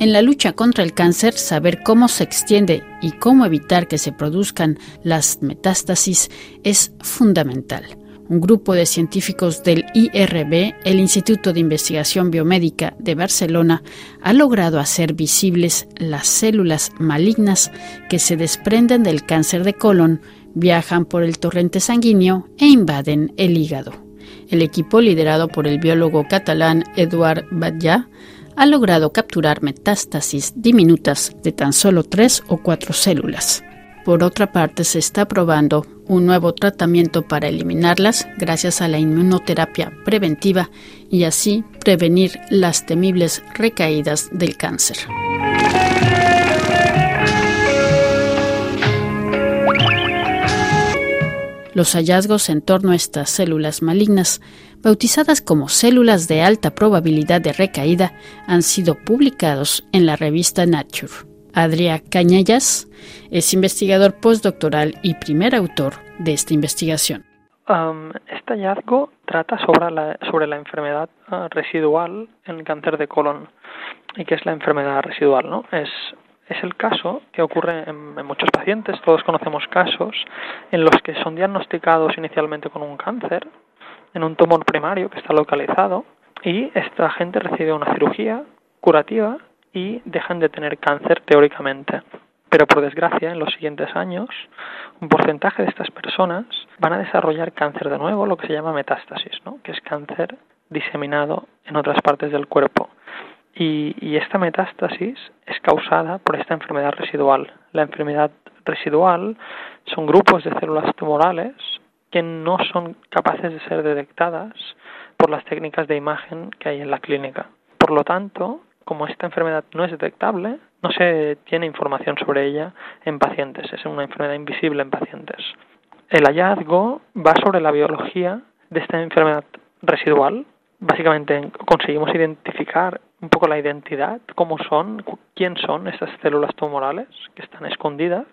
En la lucha contra el cáncer, saber cómo se extiende y cómo evitar que se produzcan las metástasis es fundamental. Un grupo de científicos del IRB, el Instituto de Investigación Biomédica de Barcelona, ha logrado hacer visibles las células malignas que se desprenden del cáncer de colon, viajan por el torrente sanguíneo e invaden el hígado. El equipo, liderado por el biólogo catalán Eduard Batllà, ha logrado capturar metástasis diminutas de tan solo tres o cuatro células. Por otra parte, se está probando un nuevo tratamiento para eliminarlas gracias a la inmunoterapia preventiva y así prevenir las temibles recaídas del cáncer. Los hallazgos en torno a estas células malignas, bautizadas como células de alta probabilidad de recaída, han sido publicados en la revista Nature. Adria Cañellas es investigador postdoctoral y primer autor de esta investigación. este hallazgo trata sobre la, enfermedad ah, residual en el cáncer de colon. ¿Y qué es la enfermedad residual? ¿no? Es es el caso que ocurre en, muchos pacientes, todos conocemos casos en los que son diagnosticados inicialmente con un cáncer, en un tumor primario que está localizado, y esta gente recibe una cirugía curativa y dejan de tener cáncer teóricamente. Pero por desgracia, en los siguientes años, un porcentaje de estas personas van a desarrollar cáncer de nuevo, lo que se llama metástasis, ¿no? que es cáncer diseminado en otras partes del cuerpo. Y, esta metástasis es causada por esta enfermedad residual. La enfermedad residual son grupos de células tumorales que no son capaces de ser detectadas por las técnicas de imagen que hay en la clínica. Por lo tanto, como esta enfermedad no es detectable, no se tiene información sobre ella en pacientes, es una enfermedad invisible en pacientes. El hallazgo va sobre la biología de esta enfermedad residual. Básicamente conseguimos identificar un poco la identidad, cómo son, quién son estas células tumorales que están escondidas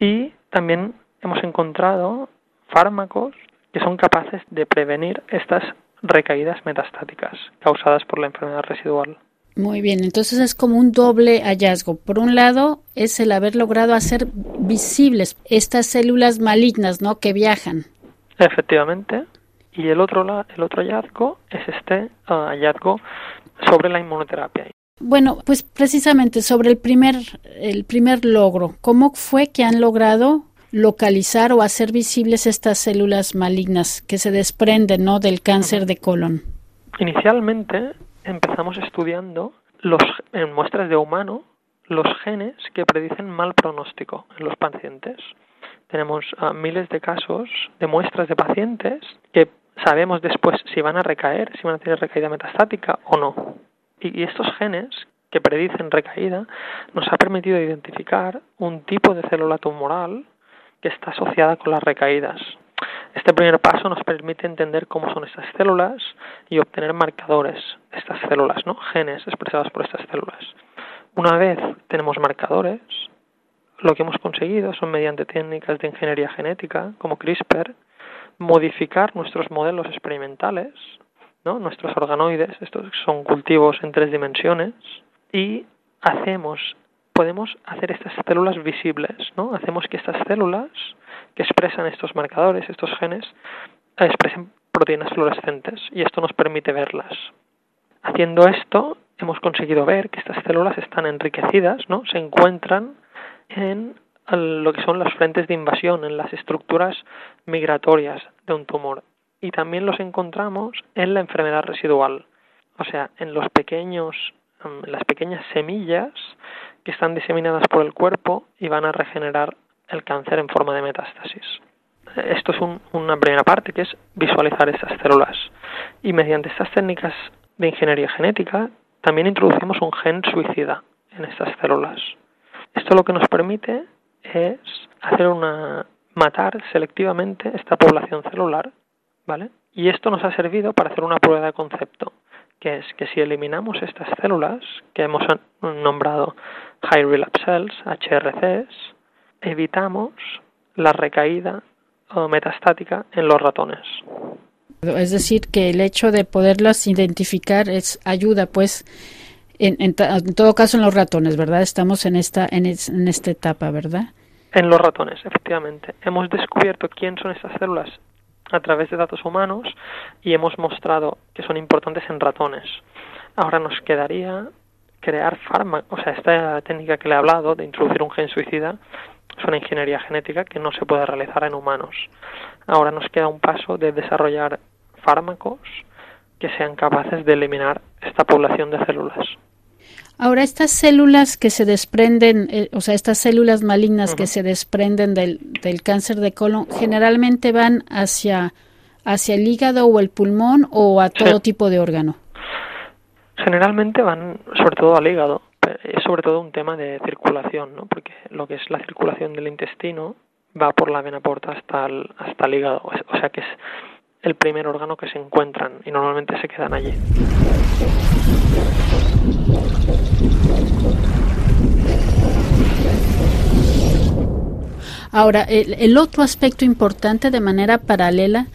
y también hemos encontrado fármacos que son capaces de prevenir estas recaídas metastáticas causadas por la enfermedad residual. Muy bien, entonces es como un doble hallazgo. Por un lado, es el haber logrado hacer visibles estas células malignas, ¿no? Que viajan. Efectivamente. Y el otro, el otro hallazgo es este ah, hallazgo sobre la inmunoterapia. Bueno, pues precisamente sobre el primer, el primer logro, ¿cómo fue que han logrado localizar o hacer visibles estas células malignas que se desprenden ¿no? del cáncer de colon? Inicialmente empezamos estudiando los, en muestras de humano los genes que predicen mal pronóstico en los pacientes. Tenemos ah, miles de casos de muestras de pacientes que sabemos después si van a recaer, si van a tener recaída metastática o no. Y estos genes que predicen recaída nos ha permitido identificar un tipo de célula tumoral que está asociada con las recaídas. Este primer paso nos permite entender cómo son estas células y obtener marcadores de estas células, ¿no? genes expresados por estas células. Una vez tenemos marcadores, lo que hemos conseguido son mediante técnicas de ingeniería genética como CRISPR modificar nuestros modelos experimentales, ¿no? nuestros organoides, estos son cultivos en tres dimensiones, y hacemos, podemos hacer estas células visibles, ¿no? Hacemos que estas células que expresan estos marcadores, estos genes, expresen proteínas fluorescentes y esto nos permite verlas. Haciendo esto, hemos conseguido ver que estas células están enriquecidas, ¿no? Se encuentran en lo que son las frentes de invasión, en las estructuras migratorias de un tumor. Y también los encontramos en la enfermedad residual, o sea, en los pequeños, en las pequeñas semillas que están diseminadas por el cuerpo y van a regenerar el cáncer en forma de metástasis. Esto es una primera parte que es visualizar esas células. Y mediante estas técnicas de ingeniería genética también introducimos un gen suicida en estas células. Esto lo que nos permite es hacer una matar selectivamente esta población celular, ¿vale? Y esto nos ha servido para hacer una prueba de concepto, que es que si eliminamos estas células que hemos nombrado High Relapse Cells, HRCs, evitamos la recaída metastática en los ratones. Es decir, que el hecho de poderlas identificar es ayuda, pues, En, todo caso en los ratones, ¿verdad? Estamos en esta, en, en esta etapa, ¿verdad? En los ratones, efectivamente. Hemos descubierto quién son estas células a través de datos humanos y hemos mostrado que son importantes en ratones. Ahora nos quedaría crear fármacos, o sea, esta técnica que le he hablado de introducir un gen suicida es una ingeniería genética que no se puede realizar en humanos. Ahora nos queda un paso de desarrollar fármacos que sean capaces de eliminar esta población de células. Ahora, estas células que se desprenden, eh, o sea, estas células malignas que se desprenden del, del, cáncer de colon, generalmente van hacia, hacia el hígado o el pulmón o a todo tipo de órgano. Generalmente van sobre todo al hígado. Es sobre todo un tema de circulación, ¿no? Porque lo que es la circulación del intestino va por la vena porta hasta el, hasta el hígado. O sea que es el primer órgano que se encuentran y normalmente se quedan allí. Ahora, el, otro aspecto importante de manera paralela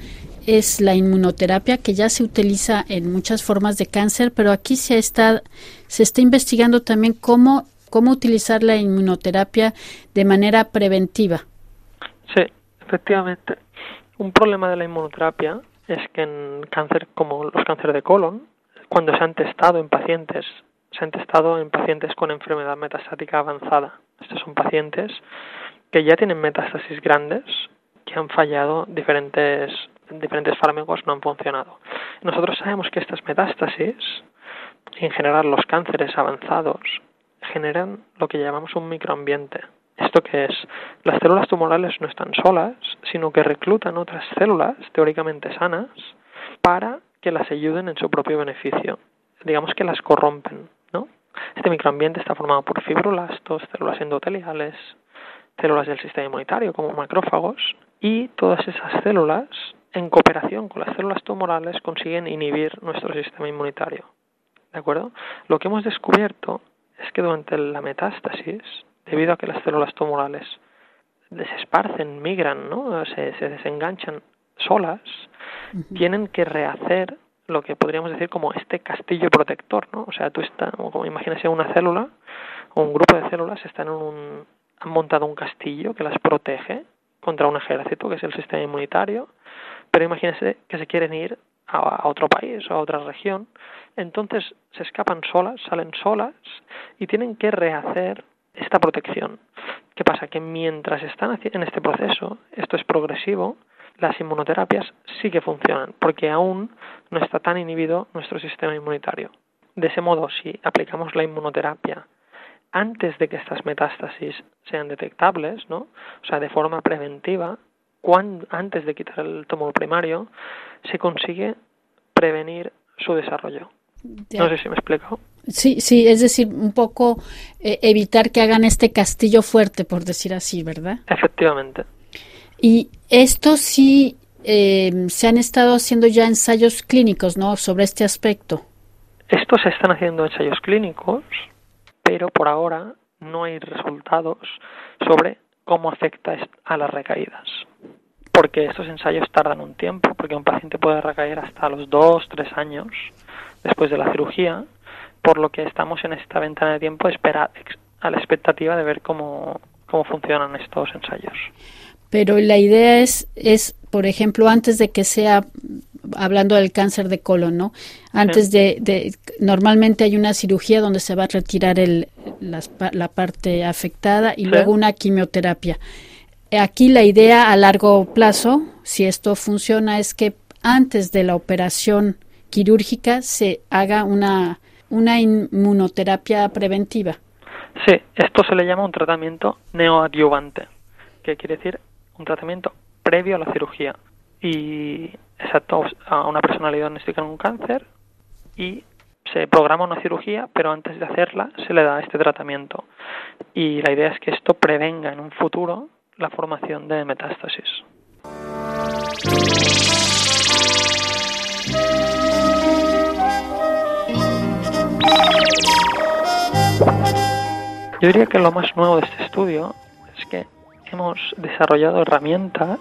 es la inmunoterapia que ya se utiliza en muchas formas de cáncer, pero aquí se está, se está investigando también cómo, cómo utilizar la inmunoterapia de manera preventiva. Sí, efectivamente. Un problema de la inmunoterapia es que en cáncer como los cánceres de colon, cuando se han testado en pacientes, se han testado en pacientes con enfermedad metastática avanzada. Estos son pacientes que ya tienen metástasis grandes, que han fallado diferentes, diferentes fármacos, no han funcionado. Nosotros sabemos que estas metástasis, en general los cánceres avanzados, generan lo que llamamos un microambiente. ¿Esto que es? Las células tumorales no están solas, sino que reclutan otras células teóricamente sanas para que las ayuden en su propio beneficio. Digamos que las corrompen. Este microambiente está formado por fibroblastos, células endoteliales, células del sistema inmunitario como macrófagos y todas esas células en cooperación con las células tumorales consiguen inhibir nuestro sistema inmunitario. ¿De acuerdo? Lo que hemos descubierto es que durante la metástasis, debido a que las células tumorales se esparcen, migran, ¿no? se, se desenganchan solas, tienen que rehacer lo que podríamos decir como este castillo protector, ¿no? O sea, tú estás, como imagínese una célula o un grupo de células están en un, han montado un castillo que las protege contra un ejército que es el sistema inmunitario, pero imagínense que se quieren ir a, otro país o a otra región, entonces se escapan solas, salen solas y tienen que rehacer esta protección. ¿Qué pasa? Que mientras están en este proceso, esto es progresivo, las inmunoterapias sí que funcionan, porque aún no está tan inhibido nuestro sistema inmunitario. De ese modo, si aplicamos la inmunoterapia antes de que estas metástasis sean detectables, ¿no? O sea, de forma preventiva, cuando, antes de quitar el tumor primario, se consigue prevenir su desarrollo. No sé si me he explicado. Sí, sí, es decir, un poco eh, evitar que hagan este castillo fuerte, por decir así, ¿verdad? Efectivamente. Y esto sí eh, se han estado haciendo ya ensayos clínicos, ¿no? Sobre este aspecto. Estos se están haciendo ensayos clínicos pero por ahora no hay resultados sobre cómo afecta a las recaídas. Porque estos ensayos tardan un tiempo, porque un paciente puede recaer hasta los dos, tres años después de la cirugía, por lo que estamos en esta ventana de tiempo a la expectativa de ver cómo, cómo funcionan estos ensayos. Pero la idea es, es, por ejemplo, antes de que sea hablando del cáncer de colon, ¿no? Antes de, normalmente hay una cirugía donde se va a retirar el, la, parte afectada y luego una quimioterapia. Aquí la idea a largo plazo, si esto funciona, es que antes de la operación quirúrgica se haga una, una inmunoterapia preventiva. Sí, esto se le llama un tratamiento neoadyuvante, que quiere decir un tratamiento previo a la cirugía. Y exacto, a una persona le diagnostican un cáncer y se programa una cirugía, pero antes de hacerla se le da este tratamiento. Y la idea es que esto prevenga en un futuro la formación de metástasis. Yo diría que lo más nuevo de este estudio hemos desarrollado herramientas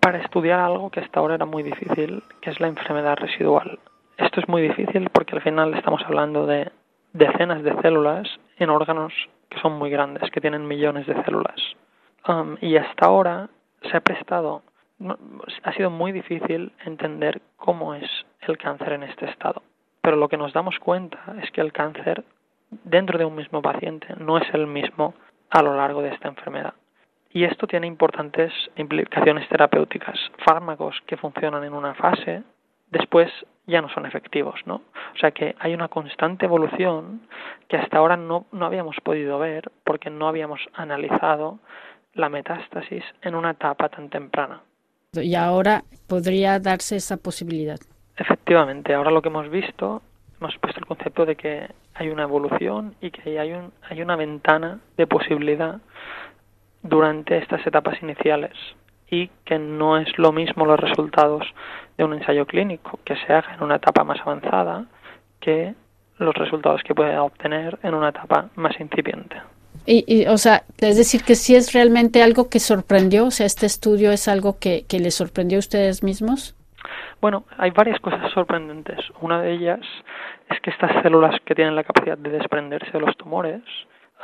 para estudiar algo que hasta ahora era muy difícil, que es la enfermedad residual. Esto es muy difícil porque al final estamos hablando de decenas de células en órganos que son muy grandes, que tienen millones de células. Um, y hasta ahora se ha prestado, ha sido muy difícil entender cómo es el cáncer en este estado. Pero lo que nos damos cuenta es que el cáncer dentro de un mismo paciente no es el mismo a lo largo de esta enfermedad. Y esto tiene importantes implicaciones terapéuticas. Fármacos que funcionan en una fase, después ya no son efectivos, ¿no? O sea que hay una constante evolución que hasta ahora no, no habíamos podido ver porque no habíamos analizado la metástasis en una etapa tan temprana. Y ahora podría darse esa posibilidad. Efectivamente, ahora lo que hemos visto, hemos puesto el concepto de que hay una evolución y que hay, un, hay una ventana de posibilidad durante estas etapas iniciales y que no es lo mismo los resultados de un ensayo clínico que se haga en una etapa más avanzada que los resultados que puede obtener en una etapa más incipiente. Y, o sea, es decir, que si es realmente algo que sorprendió, o sea, este estudio es algo que, que les sorprendió a ustedes mismos. Bueno, hay varias cosas sorprendentes. Una de ellas es que estas células que tienen la capacidad de desprenderse de los tumores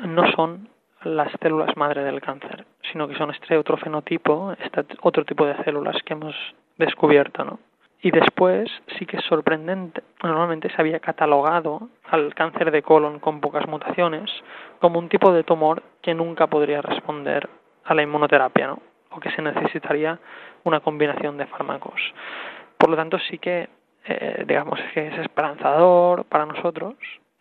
no son las células madre del cáncer, sino que son este otro fenotipo, este otro tipo de células que hemos descubierto, ¿no? Y después sí que es sorprendente, normalmente se había catalogado al cáncer de colon con pocas mutaciones como un tipo de tumor que nunca podría responder a la inmunoterapia, ¿no? O que se necesitaría una combinación de fármacos. Por lo tanto, sí que, eh, digamos, que es esperanzador para nosotros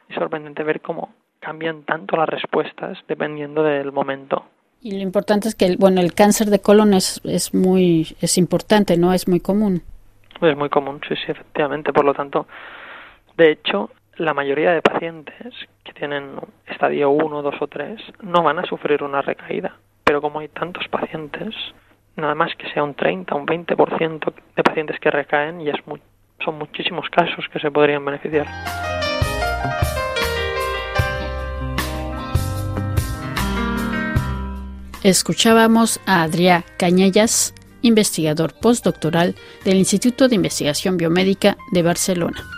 y sorprendente ver cómo cambian tanto las respuestas dependiendo del momento. Y lo importante es que, el, bueno, el cáncer de colon es, es muy, es importante, ¿no? Es muy común. Es muy común, sí, sí, efectivamente. Por lo tanto, de hecho, la mayoría de pacientes que tienen estadio 1, 2 o 3 no van a sufrir una recaída. Pero como hay tantos pacientes, nada más que sea un 30, un 20% de pacientes que recaen, y es son muchísimos casos que se podrían beneficiar. Escuchábamos a Adrià Cañellas, investigador postdoctoral del Instituto de Investigación Biomédica de Barcelona.